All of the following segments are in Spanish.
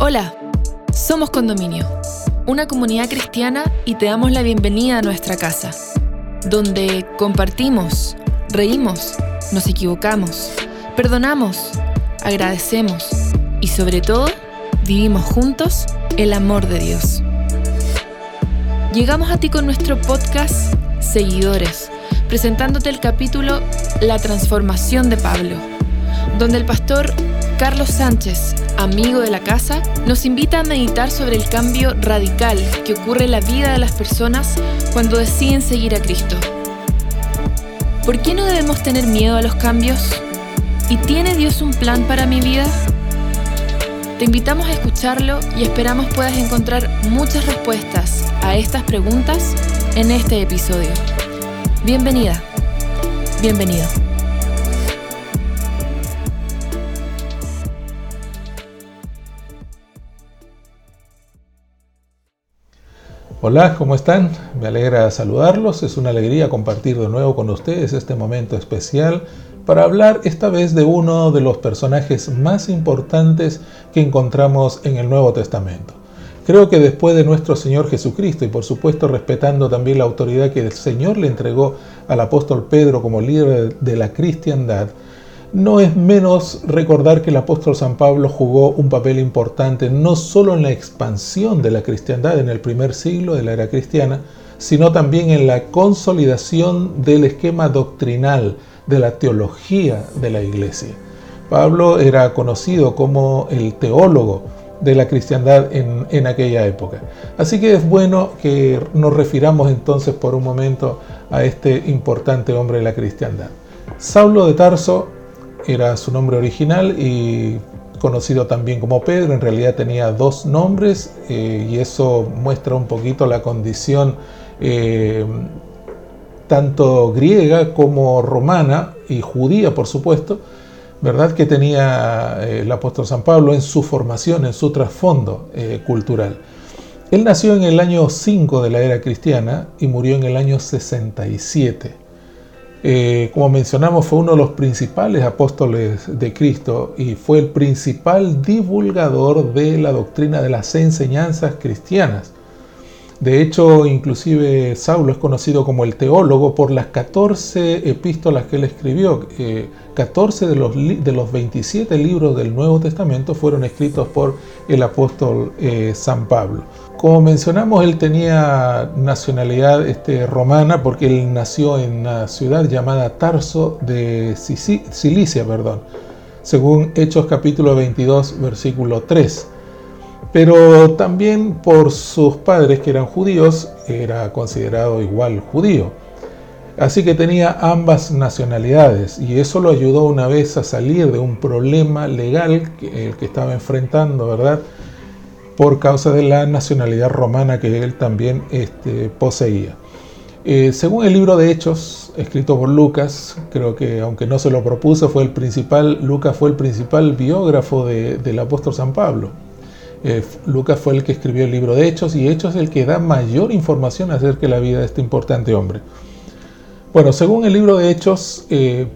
Hola, somos Condominio, una comunidad cristiana y te damos la bienvenida a nuestra casa, donde compartimos, reímos, nos equivocamos, perdonamos, agradecemos y sobre todo vivimos juntos el amor de Dios. Llegamos a ti con nuestro podcast Seguidores, presentándote el capítulo La transformación de Pablo, donde el pastor Carlos Sánchez, amigo de la casa, nos invita a meditar sobre el cambio radical que ocurre en la vida de las personas cuando deciden seguir a Cristo. ¿Por qué no debemos tener miedo a los cambios? ¿Y tiene Dios un plan para mi vida? Te invitamos a escucharlo y esperamos puedas encontrar muchas respuestas a estas preguntas en este episodio. Bienvenida, bienvenido. Hola, ¿cómo están? Me alegra saludarlos. Es una alegría compartir de nuevo con ustedes este momento especial para hablar esta vez de uno de los personajes más importantes que encontramos en el Nuevo Testamento. Creo que después de nuestro Señor Jesucristo y por supuesto respetando también la autoridad que el Señor le entregó al apóstol Pedro como líder de la cristiandad, no es menos recordar que el apóstol San Pablo jugó un papel importante no solo en la expansión de la cristiandad en el primer siglo de la era cristiana, sino también en la consolidación del esquema doctrinal de la teología de la iglesia. Pablo era conocido como el teólogo de la cristiandad en, en, aquella época. Así que es bueno que nos refiramos entonces por un momento a este importante hombre de la cristiandad. Saulo de Tarso era su nombre original y conocido también como Pedro, en realidad tenía dos nombres eh, y eso muestra un poquito la condición eh, tanto griega como romana y judía, por supuesto, ¿verdad? Que tenía eh, el apóstol San Pablo en su formación, en su trasfondo cultural. Él nació en el año 5 de la era cristiana y murió en el año 67. Eh, como mencionamos, fue uno de los principales apóstoles de Cristo y fue el principal divulgador de la doctrina de las enseñanzas cristianas. De hecho, inclusive Saulo es conocido como el teólogo por las 14 epístolas que él escribió. 14 eh, de los, de los 27 libros del Nuevo Testamento fueron escritos por el apóstol eh, San Pablo. Como mencionamos, él tenía nacionalidad este, romana porque él nació en una ciudad llamada Tarso de Cilicia, perdón, según Hechos capítulo 22, versículo 3 pero también por sus padres que eran judíos, era considerado igual judío. Así que tenía ambas nacionalidades y eso lo ayudó una vez a salir de un problema legal que, el que estaba enfrentando, ¿verdad? Por causa de la nacionalidad romana que él también este, poseía. Eh, según el libro de Hechos, escrito por Lucas, creo que aunque no se lo propuso, fue el principal, Lucas fue el principal biógrafo del apóstol San Pablo. Eh, Lucas fue el que escribió el libro de Hechos y Hechos es el que da mayor información acerca de la vida de este importante hombre. Bueno, según el libro de Hechos, eh,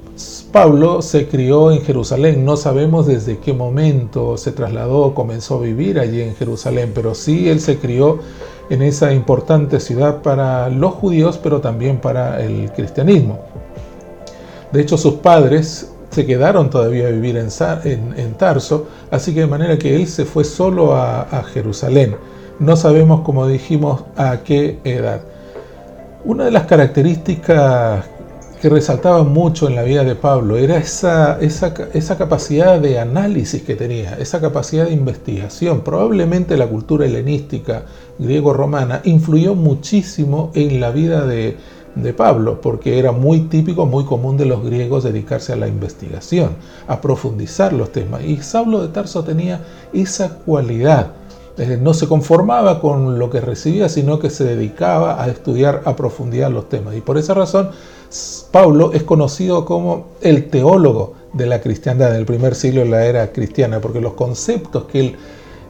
Pablo se crió en Jerusalén. No sabemos desde qué momento se trasladó, comenzó a vivir allí en Jerusalén, pero sí él se crió en esa importante ciudad para los judíos, pero también para el cristianismo. De hecho, sus padres se quedaron todavía a vivir en, Tarso, así que de manera que él se fue solo a, Jerusalén. No sabemos, como dijimos, a qué edad. Una de las características que resaltaba mucho en la vida de Pablo era esa, esa, esa, capacidad de análisis que tenía, esa capacidad de investigación. Probablemente la cultura helenística griego-romana influyó muchísimo en la vida de, de Pablo, porque era muy típico, muy común de los griegos dedicarse a la investigación, a profundizar los temas. Y Saulo de Tarso tenía esa cualidad. No se conformaba con lo que recibía, sino que se dedicaba a estudiar a profundidad los temas. Y por esa razón, Pablo es conocido como el teólogo de la cristiandad en el primer siglo de la era cristiana, porque los conceptos que él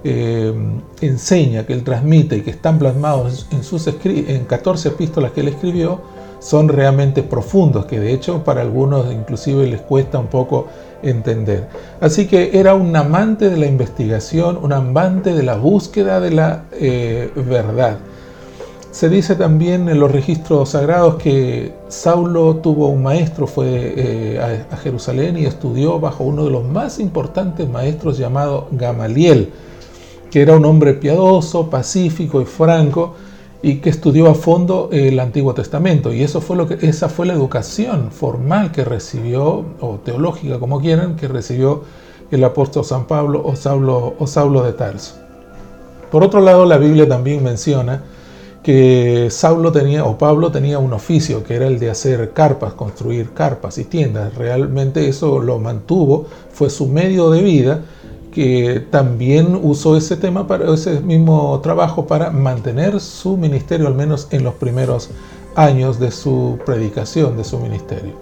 eh, enseña, que él transmite y que están plasmados en, sus en 14 epístolas que él escribió, son realmente profundos, que de hecho para algunos inclusive les cuesta un poco entender. Así que era un amante de la investigación, un amante de la búsqueda de la eh, verdad. Se dice también en los registros sagrados que Saulo tuvo un maestro, fue eh, a, Jerusalén y estudió bajo uno de los más importantes maestros llamado Gamaliel, que era un hombre piadoso, pacífico y franco, y que estudió a fondo el Antiguo Testamento. Y eso fue lo que, esa fue la educación formal que recibió, o teológica como quieran, que recibió el apóstol San Pablo o Saulo, o Saulo de Tarso. Por otro lado, la Biblia también menciona que Saulo tenía o Pablo tenía un oficio que era el de hacer carpas, construir carpas y tiendas. Realmente eso lo mantuvo, fue su medio de vida que también usó ese tema para ese mismo trabajo para mantener su ministerio al menos en los primeros años de su predicación, de su ministerio.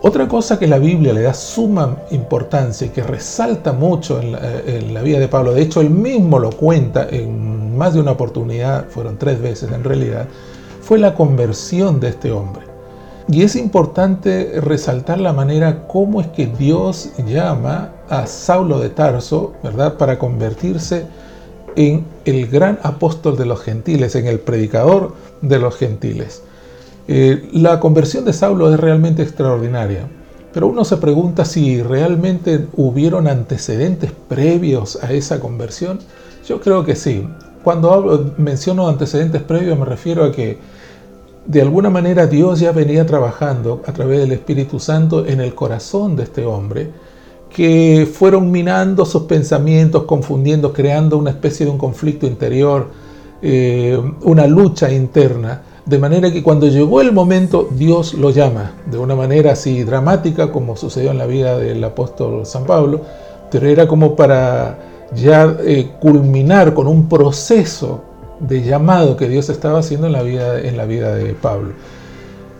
Otra cosa que la Biblia le da suma importancia y que resalta mucho en la, en la, vida de Pablo, de hecho él mismo lo cuenta en más de una oportunidad, fueron tres veces en realidad, fue la conversión de este hombre. Y es importante resaltar la manera cómo es que Dios llama a Saulo de Tarso, ¿verdad?, para convertirse en el gran apóstol de los gentiles, en el predicador de los gentiles. Eh, la conversión de Saulo es realmente extraordinaria, pero uno se pregunta si realmente hubieron antecedentes previos a esa conversión. Yo creo que sí. Cuando menciono antecedentes previos me refiero a que de alguna manera Dios ya venía trabajando a través del Espíritu Santo en el corazón de este hombre, que fueron minando sus pensamientos, confundiendo, creando una especie de un conflicto interior, eh, una lucha interna, de manera que cuando llegó el momento Dios lo llama, de una manera así dramática como sucedió en la vida del apóstol San Pablo, pero era como para ya eh, culminar con un proceso de llamado que Dios estaba haciendo en la vida, en la vida de Pablo.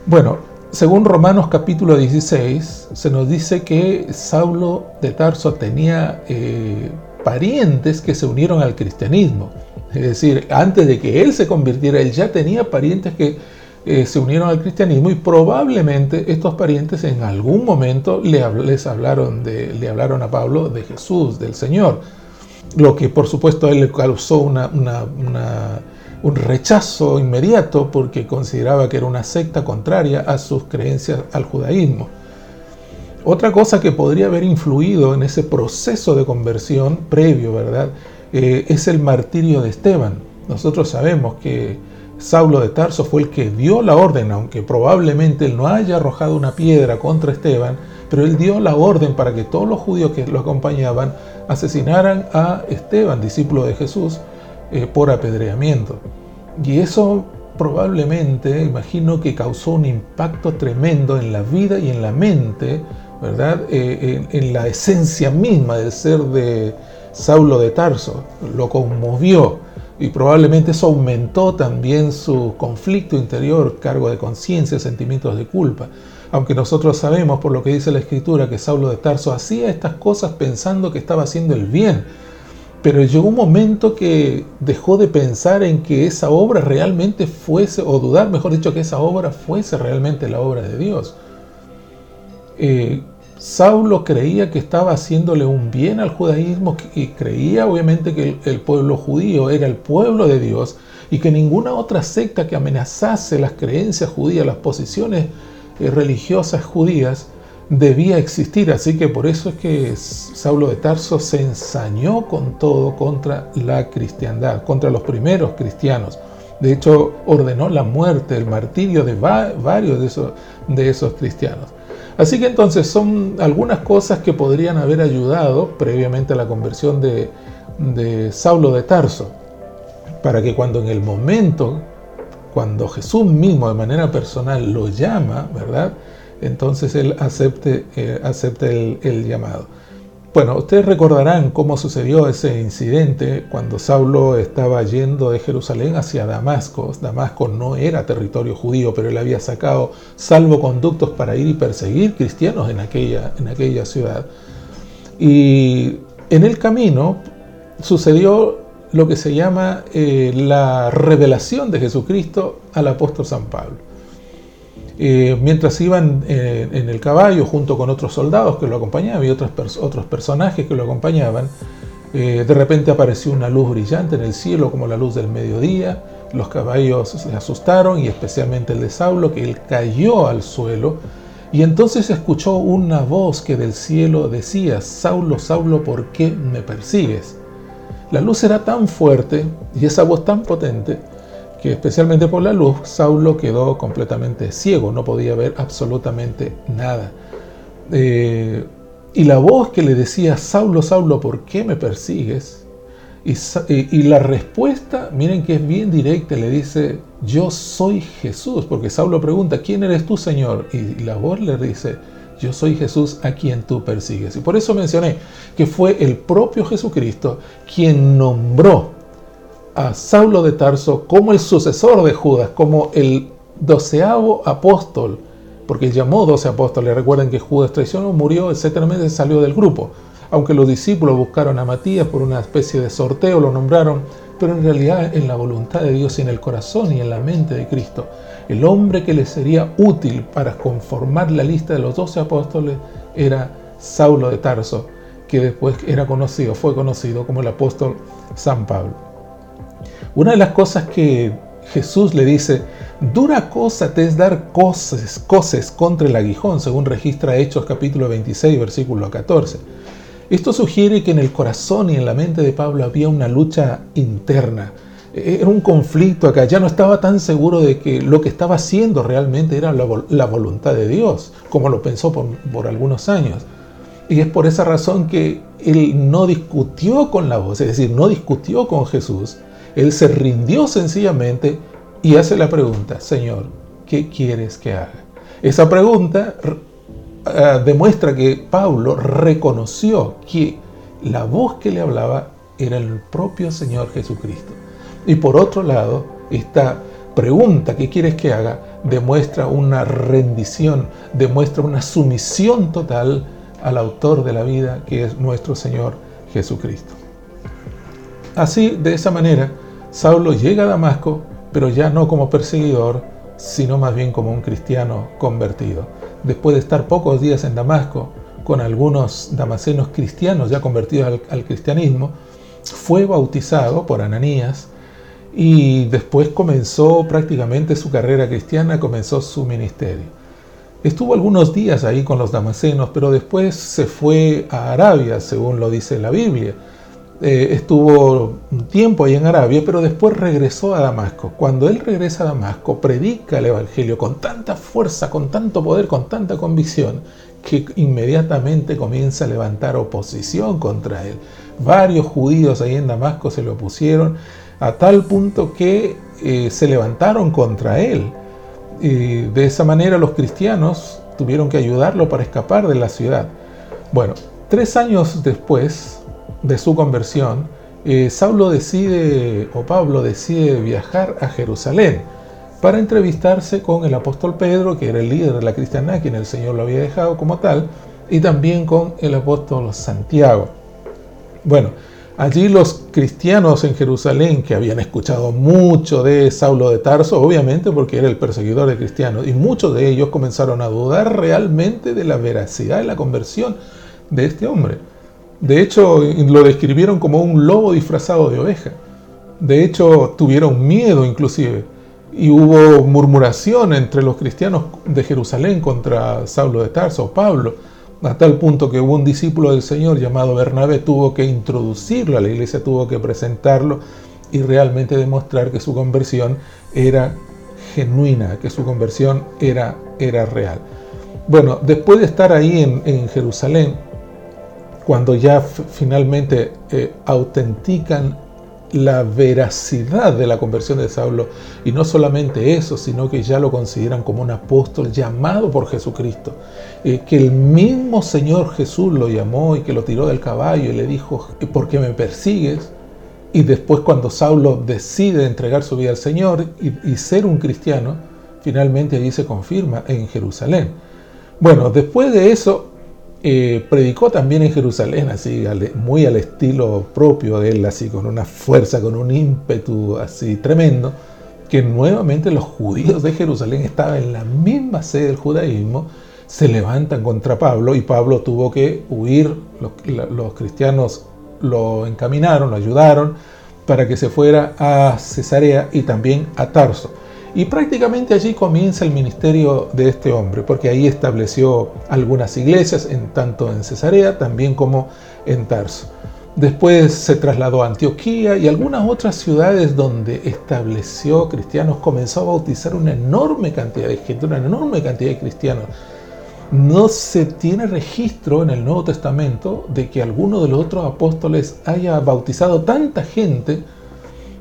Bueno, según Romanos capítulo 16, se nos dice que Saulo de Tarso tenía eh, parientes que se unieron al cristianismo. Es decir, antes de que él se convirtiera, él ya tenía parientes que eh, se unieron al cristianismo y probablemente estos parientes en algún momento le, les hablaron, de, le hablaron a Pablo de Jesús, del Señor lo que por supuesto a él le causó un rechazo inmediato porque consideraba que era una secta contraria a sus creencias al judaísmo. Otra cosa que podría haber influido en ese proceso de conversión previo, ¿verdad? Eh, es el martirio de Esteban. Nosotros sabemos que Saulo de Tarso fue el que dio la orden, aunque probablemente él no haya arrojado una piedra contra Esteban, pero él dio la orden para que todos los judíos que lo acompañaban asesinaran a Esteban, discípulo de Jesús, eh, por apedreamiento. Y eso probablemente, imagino que causó un impacto tremendo en la vida y en la mente, ¿verdad? Eh, en, la esencia misma del ser de Saulo de Tarso. Lo conmovió y probablemente eso aumentó también su conflicto interior, cargo de conciencia, sentimientos de culpa aunque nosotros sabemos por lo que dice la escritura que Saulo de Tarso hacía estas cosas pensando que estaba haciendo el bien. Pero llegó un momento que dejó de pensar en que esa obra realmente fuese, o dudar, mejor dicho, que esa obra fuese realmente la obra de Dios. Eh, Saulo creía que estaba haciéndole un bien al judaísmo y creía obviamente que el pueblo judío era el pueblo de Dios y que ninguna otra secta que amenazase las creencias judías, las posiciones religiosas judías debía existir, así que por eso es que Saulo de Tarso se ensañó con todo contra la cristiandad, contra los primeros cristianos. De hecho, ordenó la muerte, el martirio de varios de esos, cristianos. Así que entonces son algunas cosas que podrían haber ayudado previamente a la conversión de Saulo de Tarso, para que cuando en el momento cuando Jesús mismo de manera personal lo llama, ¿verdad? Entonces él acepte, eh, acepte el, llamado. Bueno, ustedes recordarán cómo sucedió ese incidente cuando Saulo estaba yendo de Jerusalén hacia Damasco. Damasco no era territorio judío, pero él había sacado salvoconductos para ir y perseguir cristianos en aquella, en aquella ciudad. Y en el camino sucedió lo que se llama eh, la revelación de Jesucristo al apóstol San Pablo. eh, mientras iban eh, en el caballo junto con otros soldados que lo acompañaban y otros, otros personajes que lo acompañaban, de repente apareció una luz brillante en el cielo como la luz del mediodía. Los caballos se asustaron y especialmente el de Saulo, que él cayó al suelo. Y entonces escuchó una voz que del cielo decía, Saulo, Saulo, ¿por qué me persigues? La luz era tan fuerte y esa voz tan potente que especialmente por la luz Saulo quedó completamente ciego, no podía ver absolutamente nada. Eh, y la voz que le decía, Saulo, Saulo, ¿por qué me persigues? Y, y, la respuesta, miren que es bien directa, le dice, yo soy Jesús, porque Saulo pregunta, ¿quién eres tú, Señor? Y la voz le dice, yo soy Jesús a quien tú persigues. Y por eso mencioné que fue el propio Jesucristo quien nombró a Saulo de Tarso como el sucesor de Judas, como el doceavo apóstol, porque llamó doce apóstoles. Recuerden que Judas traicionó, murió, etcétera, salió del grupo. Aunque los discípulos buscaron a Matías por una especie de sorteo, lo nombraron, pero en realidad en la voluntad de Dios y en el corazón y en la mente de Cristo el hombre que le sería útil para conformar la lista de los doce apóstoles era Saulo de Tarso, que después era conocido, fue conocido como el apóstol San Pablo. Una de las cosas que Jesús le dice, dura cosa te es dar cosas, contra el aguijón, según registra Hechos capítulo 26, versículo 14. Esto sugiere que en el corazón y en la mente de Pablo había una lucha interna, era un conflicto acá, ya no estaba tan seguro de que lo que estaba haciendo realmente era la, voluntad de Dios, como lo pensó por, por, algunos años. Y es por esa razón que él no discutió con la voz, es decir, no discutió con Jesús, él se rindió sencillamente y hace la pregunta, Señor, ¿qué quieres que haga? Esa pregunta uh, demuestra que Pablo reconoció que la voz que le hablaba era el propio Señor Jesucristo. Y por otro lado, esta pregunta que quieres que haga demuestra una rendición, demuestra una sumisión total al autor de la vida, que es nuestro Señor Jesucristo. Así, de esa manera, Saulo llega a Damasco, pero ya no como perseguidor, sino más bien como un cristiano convertido. Después de estar pocos días en Damasco, con algunos damasenos cristianos ya convertidos al, al cristianismo, fue bautizado por Ananías, y después comenzó prácticamente su carrera cristiana, comenzó su ministerio. Estuvo algunos días ahí con los damasenos, pero después se fue a Arabia, según lo dice la Biblia. Eh, estuvo un tiempo ahí en Arabia, pero después regresó a Damasco. Cuando él regresa a Damasco, predica el Evangelio con tanta fuerza, con tanto poder, con tanta convicción, que inmediatamente comienza a levantar oposición contra él. Varios judíos ahí en Damasco se le opusieron a tal punto que eh, se levantaron contra él. De esa manera los cristianos tuvieron que ayudarlo para escapar de la ciudad. Bueno, tres años después de su conversión, eh, Saulo decide, o Pablo decide viajar a Jerusalén para entrevistarse con el apóstol Pedro, que era el líder de la cristiandad, quien el Señor lo había dejado como tal, y también con el apóstol Santiago. Bueno, Allí los cristianos en Jerusalén, que habían escuchado mucho de Saulo de Tarso, obviamente porque era el perseguidor de cristianos, y muchos de ellos comenzaron a dudar realmente de la veracidad de la conversión de este hombre. De hecho, lo describieron como un lobo disfrazado de oveja. De hecho, tuvieron miedo inclusive. Y hubo murmuración entre los cristianos de Jerusalén contra Saulo de Tarso, Pablo a tal punto que hubo un discípulo del Señor llamado Bernabé, tuvo que introducirlo a la iglesia, tuvo que presentarlo y realmente demostrar que su conversión era genuina, que su conversión era, era real. Bueno, después de estar ahí en, Jerusalén, cuando ya finalmente eh, autentican la veracidad de la conversión de Saulo. Y no solamente eso, sino que ya lo consideran como un apóstol llamado por Jesucristo. Eh, que el mismo Señor Jesús lo llamó y que lo tiró del caballo y le dijo, ¿por qué me persigues? Y después cuando Saulo decide entregar su vida al Señor y, y ser un cristiano, finalmente allí se confirma en Jerusalén. Bueno, después de eso, eh, predicó también en Jerusalén, así muy al estilo propio de él, así con una fuerza, con un ímpetu así tremendo. que nuevamente los judíos de Jerusalén estaban en la misma sede del judaísmo, se levantan contra Pablo y Pablo tuvo que huir, los, cristianos lo encaminaron, lo ayudaron para que se fuera a Cesarea y también a Tarso. Y prácticamente allí comienza el ministerio de este hombre, porque ahí estableció algunas iglesias, en, tanto en Cesarea también como en Tarso. Después se trasladó a Antioquía y algunas otras ciudades donde estableció cristianos, comenzó a bautizar una enorme cantidad de gente, una enorme cantidad de cristianos. No se tiene registro en el Nuevo Testamento de que alguno de los otros apóstoles haya bautizado tanta gente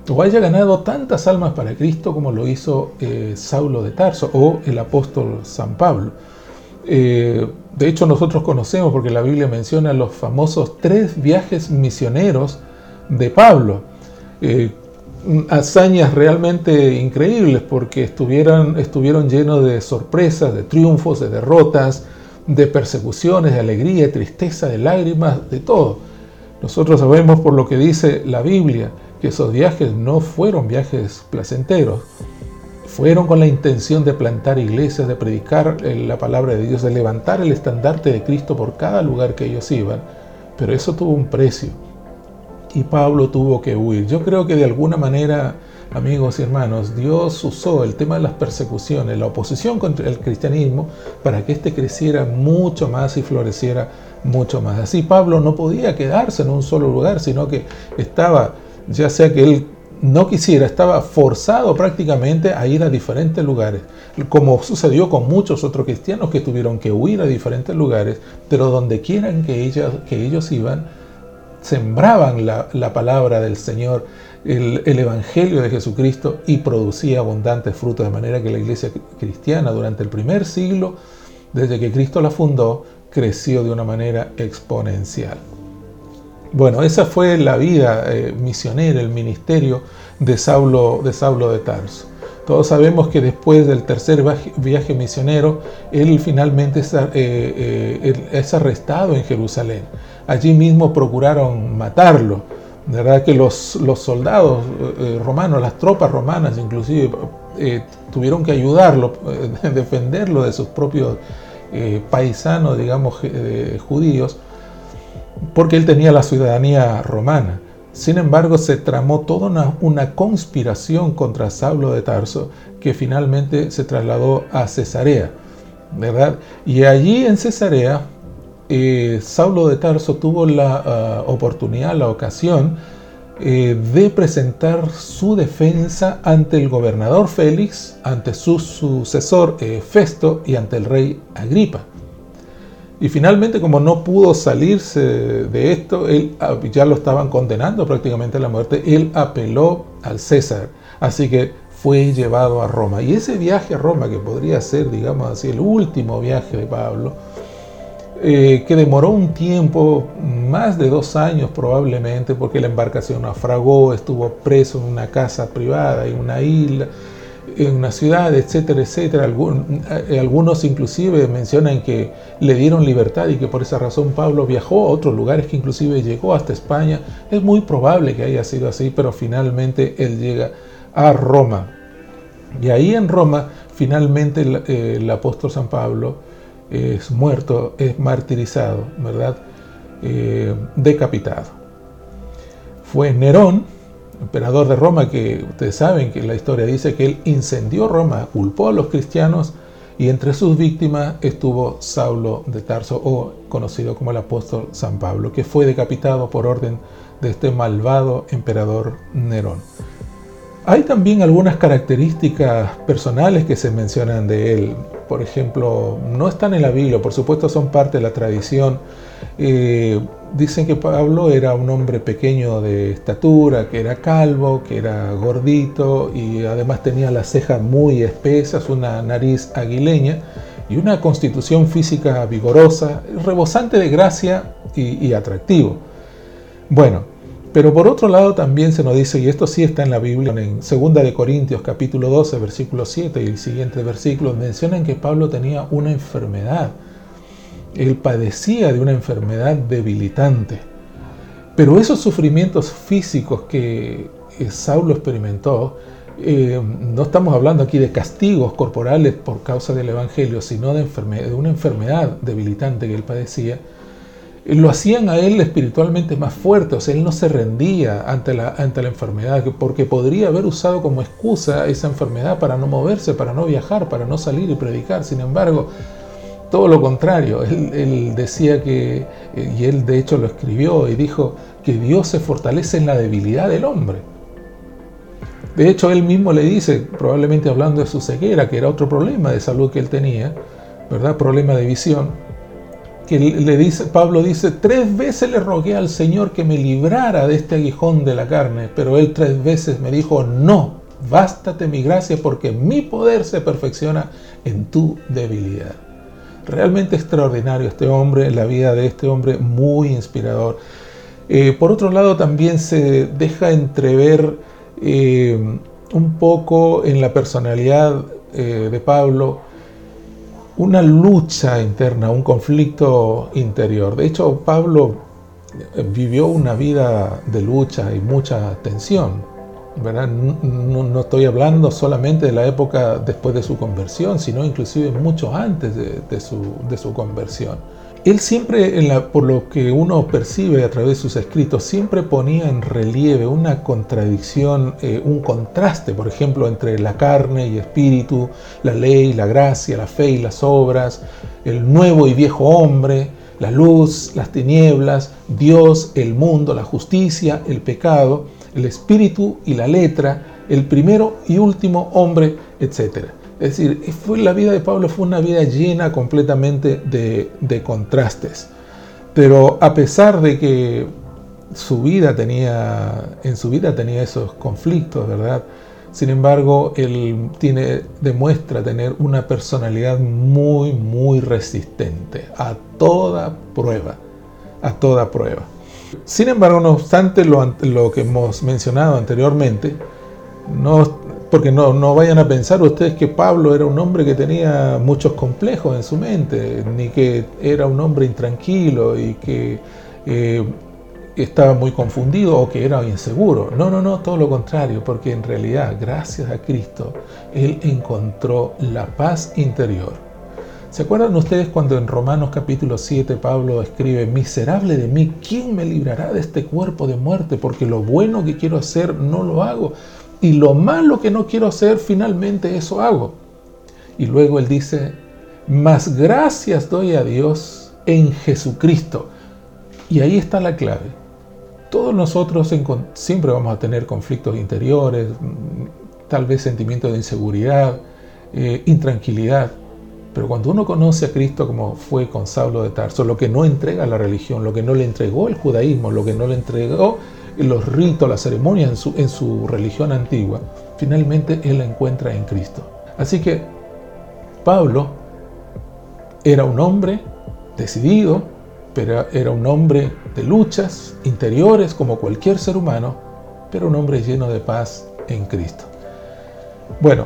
o haya ganado tantas almas para Cristo como lo hizo eh, Saulo de Tarso o el apóstol San Pablo. Eh, de hecho, nosotros conocemos, porque la Biblia menciona los famosos tres viajes misioneros de Pablo. Eh, hazañas realmente increíbles porque estuvieron, estuvieron llenos de sorpresas, de triunfos, de derrotas, de persecuciones, de alegría, de tristeza, de lágrimas, de todo. Nosotros sabemos por lo que dice la Biblia que esos viajes no fueron viajes placenteros, fueron con la intención de plantar iglesias, de predicar la palabra de Dios, de levantar el estandarte de Cristo por cada lugar que ellos iban, pero eso tuvo un precio y Pablo tuvo que huir. Yo creo que de alguna manera, amigos y hermanos, Dios usó el tema de las persecuciones, la oposición contra el cristianismo, para que éste creciera mucho más y floreciera mucho más. Así Pablo no podía quedarse en un solo lugar, sino que estaba, ya sea que él no quisiera, estaba forzado prácticamente a ir a diferentes lugares, como sucedió con muchos otros cristianos que tuvieron que huir a diferentes lugares, pero donde quieran que, ellos, que ellos iban, sembraban la, palabra del Señor, el, el, Evangelio de Jesucristo y producía abundantes frutos, de manera que la iglesia cristiana durante el primer siglo, desde que Cristo la fundó, creció de una manera exponencial. Bueno, esa fue la vida eh, misionera, el ministerio de Saulo, de Saulo de Tarso. Todos sabemos que después del tercer viaje misionero, él finalmente eh, eh, es, arrestado en Jerusalén. Allí mismo procuraron matarlo. Verdad que los, los soldados romanos, las tropas romanas inclusive, tuvieron que ayudarlo, defenderlo de sus propios paisanos, digamos, judíos porque él tenía la ciudadanía romana. Sin embargo, se tramó toda una, conspiración contra Saulo de Tarso que finalmente se trasladó a Cesarea, ¿verdad? Y allí en Cesarea, eh, Saulo de Tarso tuvo la ah, oportunidad, la ocasión eh, de presentar su defensa ante el gobernador Félix, ante su sucesor eh, Festo y ante el rey Agripa. Y finalmente, como no pudo salirse de esto, él ah, ya lo estaban condenando prácticamente a la muerte, él apeló al César. Así que fue llevado a Roma. Y ese viaje a Roma, que podría ser, digamos así, el último viaje de Pablo, eh, que demoró un tiempo, más de dos años probablemente, porque la embarcación naufragó, estuvo preso en una casa privada, en una isla, en una ciudad, etcétera, etcétera. Eh, algunos inclusive mencionan que le dieron libertad y que por esa razón Pablo viajó a otros lugares, que inclusive llegó hasta España. Es muy probable que haya sido así, pero finalmente él llega a Roma. Y ahí en Roma, finalmente el, apóstol San Pablo es muerto, es martirizado, ¿verdad? Eh, decapitado. Fue Nerón, emperador de Roma, que ustedes saben que la historia dice que él incendió Roma, culpó a los cristianos y entre sus víctimas estuvo Saulo de Tarso, o conocido como el apóstol San Pablo, que fue decapitado por orden de este malvado emperador Nerón. Hay también algunas características personales que se mencionan de él. Por ejemplo, no están en la Biblia, por supuesto son parte de la tradición. Eh, dicen que Pablo era un hombre pequeño de estatura, que era calvo, que era gordito y además tenía las cejas muy espesas, una nariz aguileña y una constitución física vigorosa, rebosante de gracia y, y atractivo. Bueno, pero por otro lado también se nos dice, y esto sí está en la Biblia, en 2 de Corintios capítulo 12, versículo 7 y el siguiente versículo, mencionan que Pablo tenía una enfermedad. Él padecía de una enfermedad debilitante. Pero esos sufrimientos físicos que Saulo experimentó eh, no estamos hablando aquí de castigos corporales por causa del Evangelio, sino de una enfermedad debilitante que él padecía, lo hacían a él espiritualmente más fuerte, o sea, él no se rendía ante la, ante la enfermedad, porque podría haber usado como excusa esa enfermedad para no moverse, para no viajar, para no salir y predicar. Sin embargo, todo lo contrario, él, decía que, eh, y él de hecho lo escribió y dijo, que Dios se fortalece en la debilidad del hombre. De hecho, él mismo le dice, probablemente hablando de su ceguera, que era otro problema de salud que él tenía, ¿verdad? Problema de visión que le dice, Pablo dice, tres veces le rogué al Señor que me librara de este aguijón de la carne, pero él tres veces me dijo, no, bástate mi gracia porque mi poder se perfecciona en tu debilidad. Realmente extraordinario este hombre, la vida de este hombre muy inspirador. Eh, por otro lado, también se deja entrever eh, un poco en la personalidad eh, de Pablo una lucha interna, un conflicto interior. De hecho, Pablo eh, vivió una vida de lucha y mucha tensión. No, estoy hablando solamente de la época después de su conversión, sino inclusive mucho antes de su conversión. Él siempre, por lo que uno percibe a través de sus escritos, siempre ponía en relieve una contradicción, eh, un contraste, por ejemplo, entre la carne y espíritu, la ley, la gracia, la fe y las obras, el nuevo y viejo hombre, la luz, las tinieblas, Dios, el mundo, la justicia, el pecado, el espíritu y la letra, el primero y último hombre, etc. Es decir, fue, la vida de Pablo fue una vida llena completamente de, contrastes. Pero a pesar de que su vida tenía, en su vida tenía esos conflictos, ¿verdad? Sin embargo, él demuestra tener una personalidad muy, muy resistente a toda prueba, a toda prueba. Sin embargo, no obstante lo, lo que hemos mencionado anteriormente, no, porque no, no, vayan a pensar ustedes que Pablo era un hombre que tenía muchos complejos en su mente, ni que era un hombre intranquilo y que eh, estaba muy confundido o que era inseguro. No, no, no, todo lo contrario, porque en realidad, gracias a Cristo, él encontró la paz interior. ¿Se acuerdan ustedes cuando en Romanos capítulo 7 Pablo escribe, miserable de mí, ¿quién me librará de este cuerpo de muerte? Porque lo bueno que quiero hacer no lo hago y lo malo que no quiero hacer, finalmente eso hago. Y luego él dice, más gracias doy a Dios en Jesucristo. Y ahí está la clave. Todos nosotros siempre vamos a tener conflictos interiores, tal vez sentimientos de inseguridad, eh, intranquilidad. Pero cuando uno conoce a Cristo como fue con Saulo de Tarso, lo que no entrega la religión, lo que no le entregó el judaísmo, lo que no le entregó los ritos, las ceremonias en su, en su religión antigua, finalmente él la encuentra en Cristo. Así que Pablo era un hombre decidido, pero era un hombre de luchas interiores como cualquier ser humano, pero un hombre lleno de paz en Cristo. Bueno,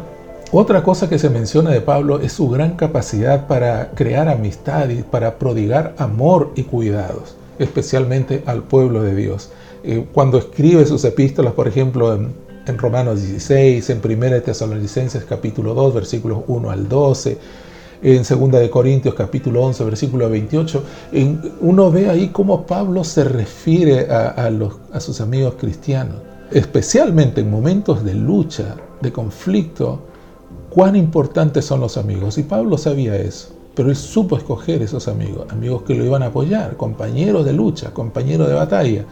otra cosa que se menciona de Pablo es su gran capacidad para crear amistad y para prodigar amor y cuidados, especialmente al pueblo de Dios. Eh, cuando escribe sus epístolas, por ejemplo, en, Romanos 16, en 1 Tesalonicenses capítulo 2, versículos 1 al 12, en 2 de Corintios capítulo 11, versículo 28, uno ve ahí cómo Pablo se refiere a, los, a sus amigos cristianos, especialmente en momentos de lucha, de conflicto, cuán importantes son los amigos. Y Pablo sabía eso, pero él supo escoger esos amigos, amigos que lo iban a apoyar, compañeros de lucha, compañeros de batalla,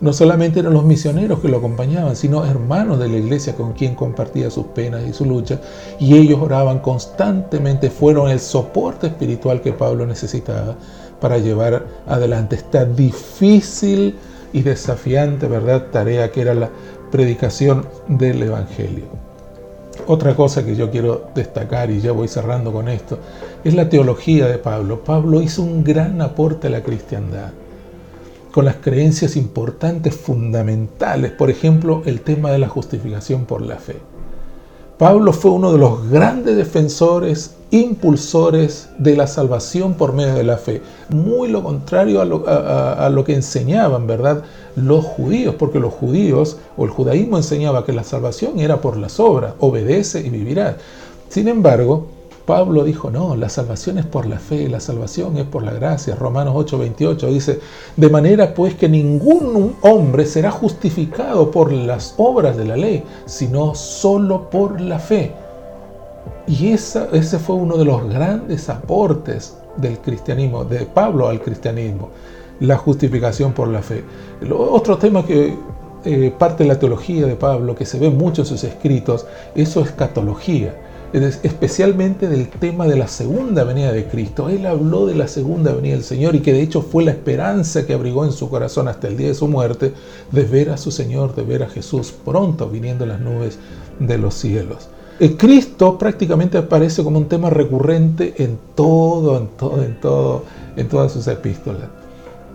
no solamente eran los misioneros que lo acompañaban, sino hermanos de la iglesia con quien compartía sus penas y su lucha. Y ellos oraban constantemente, fueron el soporte espiritual que Pablo necesitaba para llevar adelante esta difícil y desafiante ¿verdad? tarea que era la predicación del Evangelio. Otra cosa que yo quiero destacar, y ya voy cerrando con esto, es la teología de Pablo. Pablo hizo un gran aporte a la cristiandad con las creencias importantes, fundamentales, por ejemplo, el tema de la justificación por la fe. Pablo fue uno de los grandes defensores, impulsores de la salvación por medio de la fe. Muy lo contrario a lo, que enseñaban, ¿verdad? Los judíos, porque los judíos o el judaísmo enseñaba que la salvación era por las obras, obedece y vivirá. Sin embargo, Pablo dijo, no, la salvación es por la fe, la salvación es por la gracia. Romanos 8:28 dice, de manera pues que ningún hombre será justificado por las obras de la ley, sino solo por la fe. Y esa, ese fue uno de los grandes aportes del cristianismo, de Pablo al cristianismo, la justificación por la fe. otro tema que eh, parte de la teología de Pablo, que se ve mucho en sus escritos, eso es catología especialmente del tema de la segunda venida de Cristo. Él habló de la segunda venida del Señor y que de hecho fue la esperanza que abrigó en su corazón hasta el día de su muerte de ver a su Señor, de ver a Jesús pronto viniendo en las nubes de los cielos. El Cristo prácticamente aparece como un tema recurrente en todo, en todo, en todo, en todas sus epístolas.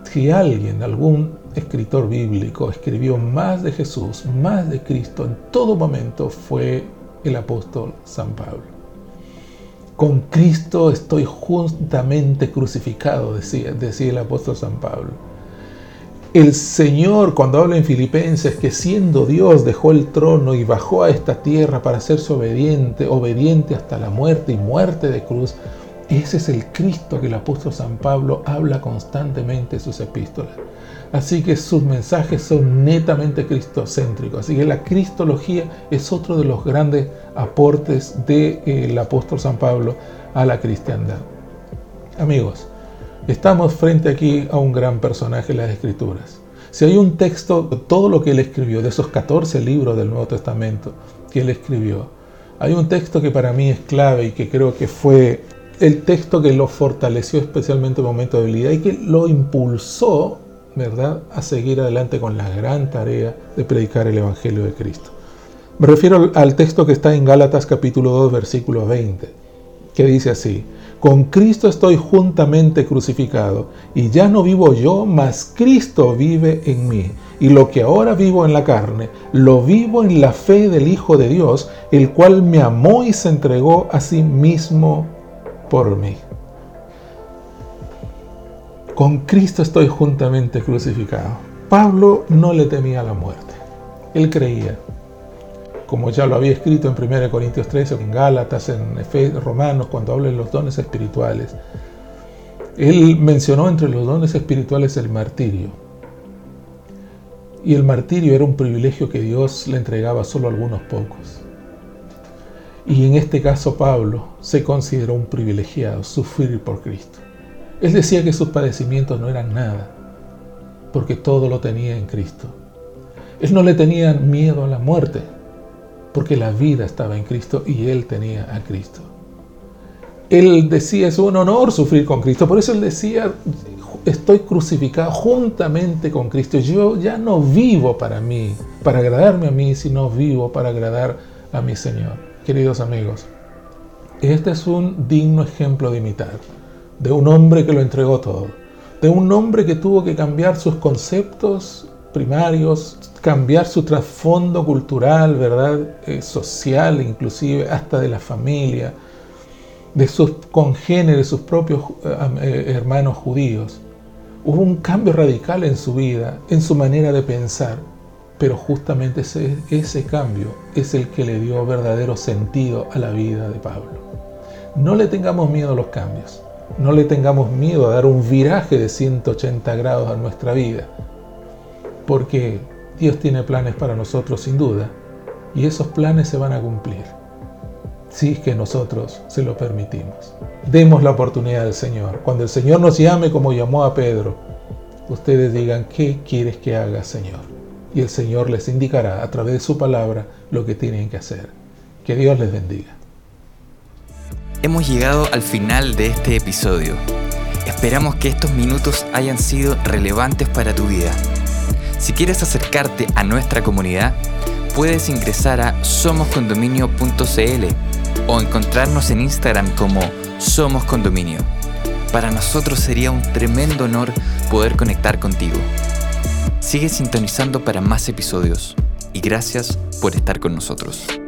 Si alguien, algún escritor bíblico escribió más de Jesús, más de Cristo en todo momento fue el apóstol San Pablo. Con Cristo estoy juntamente crucificado, decía, decía el apóstol San Pablo. El Señor, cuando habla en Filipenses, que siendo Dios dejó el trono y bajó a esta tierra para hacerse obediente, obediente hasta la muerte y muerte de cruz, ese es el Cristo que el apóstol San Pablo habla constantemente en sus epístolas. Así que sus mensajes son netamente cristocéntricos. Así que la cristología es otro de los grandes aportes del eh, apóstol San Pablo a la cristiandad. Amigos, estamos frente aquí a un gran personaje en las Escrituras. Si hay un texto, todo lo que él escribió, de esos 14 libros del Nuevo Testamento que él escribió, hay un texto que para mí es clave y que creo que fue el texto que lo fortaleció especialmente en momentos de debilidad y que lo impulsó ¿verdad?, a seguir adelante con la gran tarea de predicar el Evangelio de Cristo. Me refiero al texto que está en Gálatas capítulo 2, versículo 20, que dice así, con Cristo estoy juntamente crucificado, y ya no vivo yo, mas Cristo vive en mí. Y lo que ahora vivo en la carne, lo vivo en la fe del Hijo de Dios, el cual me amó y se entregó a sí mismo por mí. Con Cristo estoy juntamente crucificado. Pablo no le temía la muerte. Él creía, como ya lo había escrito en 1 Corintios 13, en Gálatas, en Romanos, cuando habla de los dones espirituales. Él mencionó entre los dones espirituales el martirio. Y el martirio era un privilegio que Dios le entregaba solo a algunos pocos. Y en este caso Pablo se consideró un privilegiado, sufrir por Cristo. Él decía que sus padecimientos no eran nada, porque todo lo tenía en Cristo. Él no le tenía miedo a la muerte, porque la vida estaba en Cristo y él tenía a Cristo. Él decía, es un honor sufrir con Cristo, por eso él decía, estoy crucificado juntamente con Cristo. Yo ya no vivo para mí, para agradarme a mí, sino vivo para agradar a mi Señor. Queridos amigos, este es un digno ejemplo de imitar de un hombre que lo entregó todo, de un hombre que tuvo que cambiar sus conceptos primarios, cambiar su trasfondo cultural, ¿verdad? Eh, social inclusive, hasta de la familia, de sus congéneres, sus propios eh, eh, hermanos judíos. Hubo un cambio radical en su vida, en su manera de pensar, pero justamente ese, cambio es el que le dio verdadero sentido a la vida de Pablo. No le tengamos miedo a los cambios. No le tengamos miedo a dar un viraje de 180 grados a nuestra vida, porque Dios tiene planes para nosotros sin duda, y esos planes se van a cumplir, si es que nosotros se lo permitimos. Demos la oportunidad al Señor. Cuando el Señor nos llame como llamó a Pedro, ustedes digan, ¿qué quieres que haga, Señor? Y el Señor les indicará a través de su palabra lo que tienen que hacer. Que Dios les bendiga. Hemos llegado al final de este episodio. Esperamos que estos minutos hayan sido relevantes para tu vida. Si quieres acercarte a nuestra comunidad, puedes ingresar a somoscondominio.cl o encontrarnos en Instagram como Somos Condominio. Para nosotros sería un tremendo honor poder conectar contigo. Sigue sintonizando para más episodios y gracias por estar con nosotros.